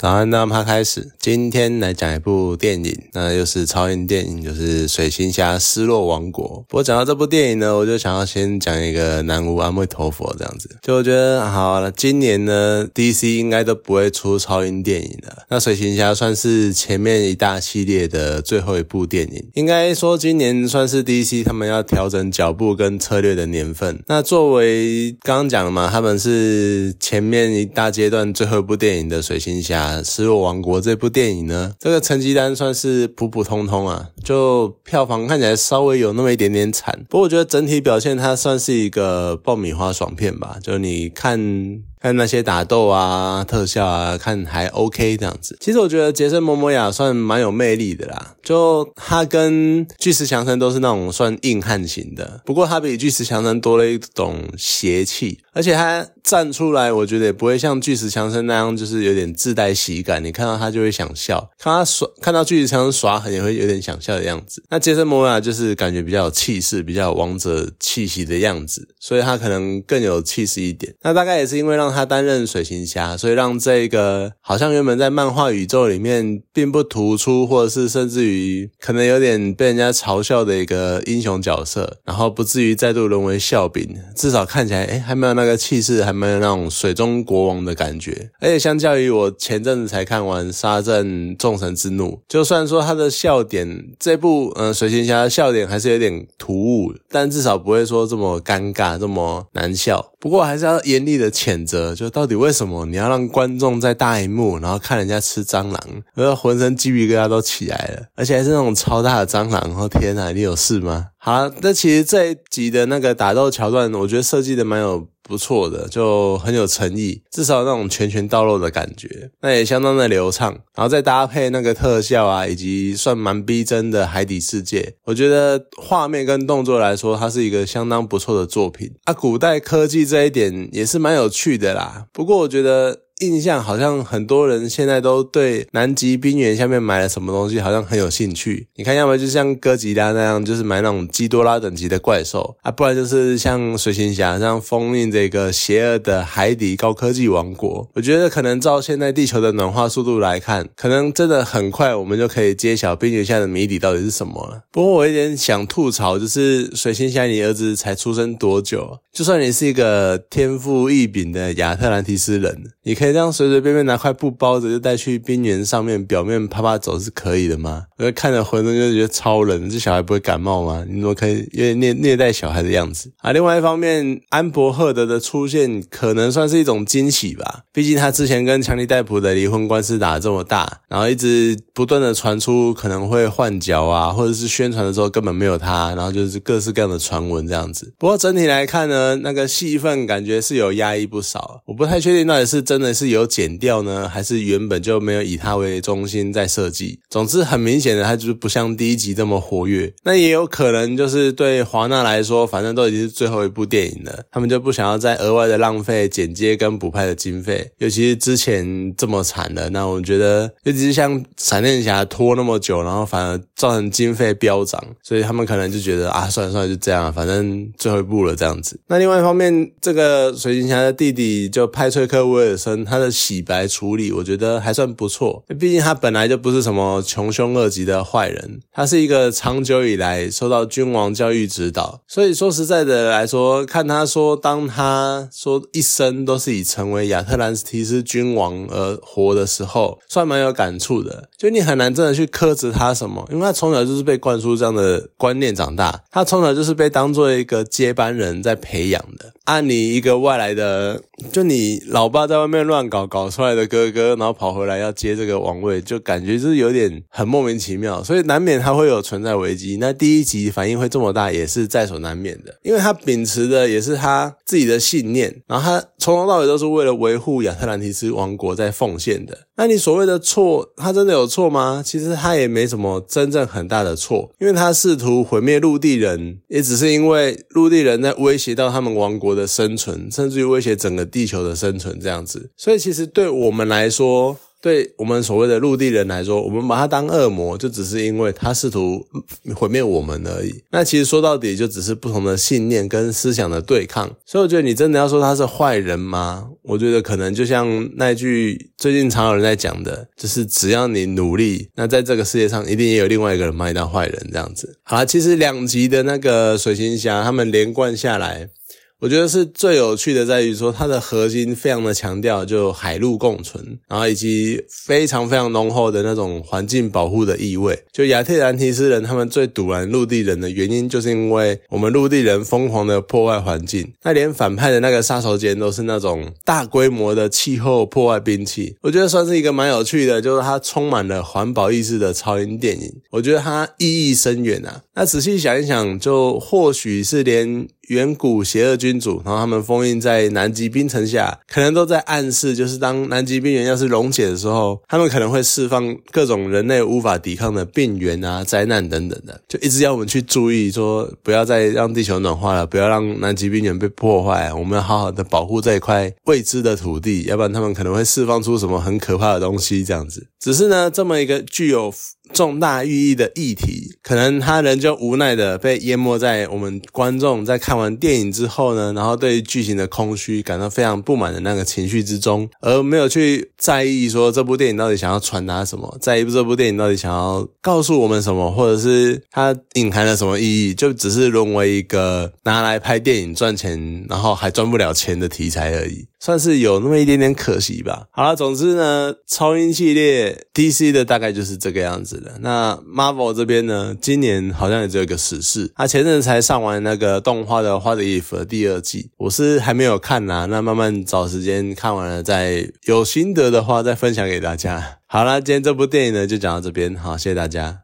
早安，那么开始。今天来讲一部电影，那又是超英电影，就是《水行侠：失落王国》。不过讲到这部电影呢，我就想要先讲一个南无阿弥陀佛这样子。就我觉得好了，今年呢，DC 应该都不会出超英电影了。那《水行侠》算是前面一大系列的最后一部电影，应该说今年算是 DC 他们要调整脚步跟策略的年份。那作为刚刚讲了嘛，他们是前面一大阶段最后一部电影的《水行侠》。《失落王国》这部电影呢，这个成绩单算是普普通通啊，就票房看起来稍微有那么一点点惨。不过我觉得整体表现它算是一个爆米花爽片吧，就你看。看那些打斗啊、特效啊，看还 OK 这样子。其实我觉得杰森·摩摩亚算蛮有魅力的啦，就他跟巨石强森都是那种算硬汉型的，不过他比巨石强森多了一种邪气，而且他站出来，我觉得也不会像巨石强森那样，就是有点自带喜感。你看到他就会想笑，看他耍，看到巨石强森耍狠也会有点想笑的样子。那杰森·摩亚就是感觉比较有气势，比较王者气息的样子，所以他可能更有气势一点。那大概也是因为让。他担任水行侠，所以让这个好像原本在漫画宇宙里面并不突出，或者是甚至于可能有点被人家嘲笑的一个英雄角色，然后不至于再度沦为笑柄，至少看起来哎还没有那个气势，还没有那种水中国王的感觉。而且相较于我前阵子才看完《杀阵众神之怒》，就算说他的笑点这部嗯水行侠的笑点还是有点突兀，但至少不会说这么尴尬，这么难笑。不过还是要严厉的谴责。就到底为什么你要让观众在大荧幕，然后看人家吃蟑螂，然后浑身鸡皮疙瘩都起来了，而且还是那种超大的蟑螂！哦天哪，你有事吗？好，那其实这一集的那个打斗桥段，我觉得设计的蛮有不错的，就很有诚意，至少那种拳拳到肉的感觉，那也相当的流畅。然后再搭配那个特效啊，以及算蛮逼真的海底世界，我觉得画面跟动作来说，它是一个相当不错的作品。啊，古代科技这一点也是蛮有趣的啦。不过我觉得。印象好像很多人现在都对南极冰原下面埋了什么东西好像很有兴趣。你看，要么就像哥吉拉那样，就是买那种基多拉等级的怪兽啊，不然就是像水行侠这样封印这个邪恶的海底高科技王国。我觉得可能照现在地球的暖化速度来看，可能真的很快我们就可以揭晓冰原下的谜底到底是什么了。不过我有点想吐槽，就是水行侠，你儿子才出生多久？就算你是一个天赋异禀的亚特兰提斯人，你可以。这样随随便便拿块布包着就带去冰原上面表面啪啪走是可以的吗？我看着浑身就觉得超冷，这小孩不会感冒吗？你怎么可以有点虐虐待小孩的样子啊？另外一方面，安博赫德的出现可能算是一种惊喜吧，毕竟他之前跟强尼戴普的离婚官司打得这么大，然后一直不断的传出可能会换角啊，或者是宣传的时候根本没有他，然后就是各式各样的传闻这样子。不过整体来看呢，那个戏份感觉是有压抑不少，我不太确定到底是真的。是有剪掉呢，还是原本就没有以他为中心在设计？总之很明显的，他就是不像第一集这么活跃。那也有可能就是对华纳来说，反正都已经是最后一部电影了，他们就不想要再额外的浪费剪接跟补拍的经费。尤其是之前这么惨的，那我觉得，尤其是像闪电侠拖那么久，然后反而造成经费飙涨，所以他们可能就觉得啊，算了算了，就这样，反正最后一部了这样子。那另外一方面，这个水行侠的弟弟就派崔克威尔森。他的洗白处理，我觉得还算不错。毕竟他本来就不是什么穷凶恶极的坏人，他是一个长久以来受到君王教育指导。所以说实在的来说，看他说，当他说一生都是以成为亚特兰提斯君王而活的时候，算蛮有感触的。就你很难真的去苛责他什么，因为他从小就是被灌输这样的观念长大，他从小就是被当做一个接班人在培养的。按你一个外来的，就你老爸在外面乱。搞搞出来的哥哥，然后跑回来要接这个王位，就感觉就是有点很莫名其妙，所以难免他会有存在危机。那第一集反应会这么大，也是在所难免的，因为他秉持的也是他自己的信念，然后他从头到尾都是为了维护亚特兰提斯王国在奉献的。那你所谓的错，他真的有错吗？其实他也没什么真正很大的错，因为他试图毁灭陆地人，也只是因为陆地人在威胁到他们王国的生存，甚至于威胁整个地球的生存这样子。所以其实对我们来说，对我们所谓的陆地人来说，我们把他当恶魔，就只是因为他试图毁灭我们而已。那其实说到底，就只是不同的信念跟思想的对抗。所以我觉得你真的要说他是坏人吗？我觉得可能就像那句最近常有人在讲的，就是只要你努力，那在这个世界上一定也有另外一个人把你当坏人这样子。好了，其实两集的那个水行侠他们连贯下来。我觉得是最有趣的，在于说它的核心非常的强调就海陆共存，然后以及非常非常浓厚的那种环境保护的意味。就亚特兰提斯人他们最堵拦陆地人的原因，就是因为我们陆地人疯狂的破坏环境。那连反派的那个杀手锏都是那种大规模的气候破坏兵器。我觉得算是一个蛮有趣的，就是它充满了环保意识的超英电影。我觉得它意义深远啊。那仔细想一想，就或许是连。远古邪恶君主，然后他们封印在南极冰层下，可能都在暗示，就是当南极冰原要是溶解的时候，他们可能会释放各种人类无法抵抗的病原啊、灾难等等的，就一直要我们去注意，说不要再让地球暖化了，不要让南极冰原被破坏，我们要好好的保护这一块未知的土地，要不然他们可能会释放出什么很可怕的东西。这样子，只是呢，这么一个具有。重大寓意的议题，可能他人就无奈的被淹没在我们观众在看完电影之后呢，然后对剧情的空虚感到非常不满的那个情绪之中，而没有去在意说这部电影到底想要传达什么，在意这部电影到底想要告诉我们什么，或者是它隐含了什么意义，就只是沦为一个拿来拍电影赚钱，然后还赚不了钱的题材而已。算是有那么一点点可惜吧。好了，总之呢，超英系列 DC 的大概就是这个样子的。那 Marvel 这边呢，今年好像也只有一个史事，他前阵才上完那个动画的《What If》第二季，我是还没有看呐。那慢慢找时间看完了，再有心得的话再分享给大家。好了，今天这部电影呢就讲到这边，好，谢谢大家。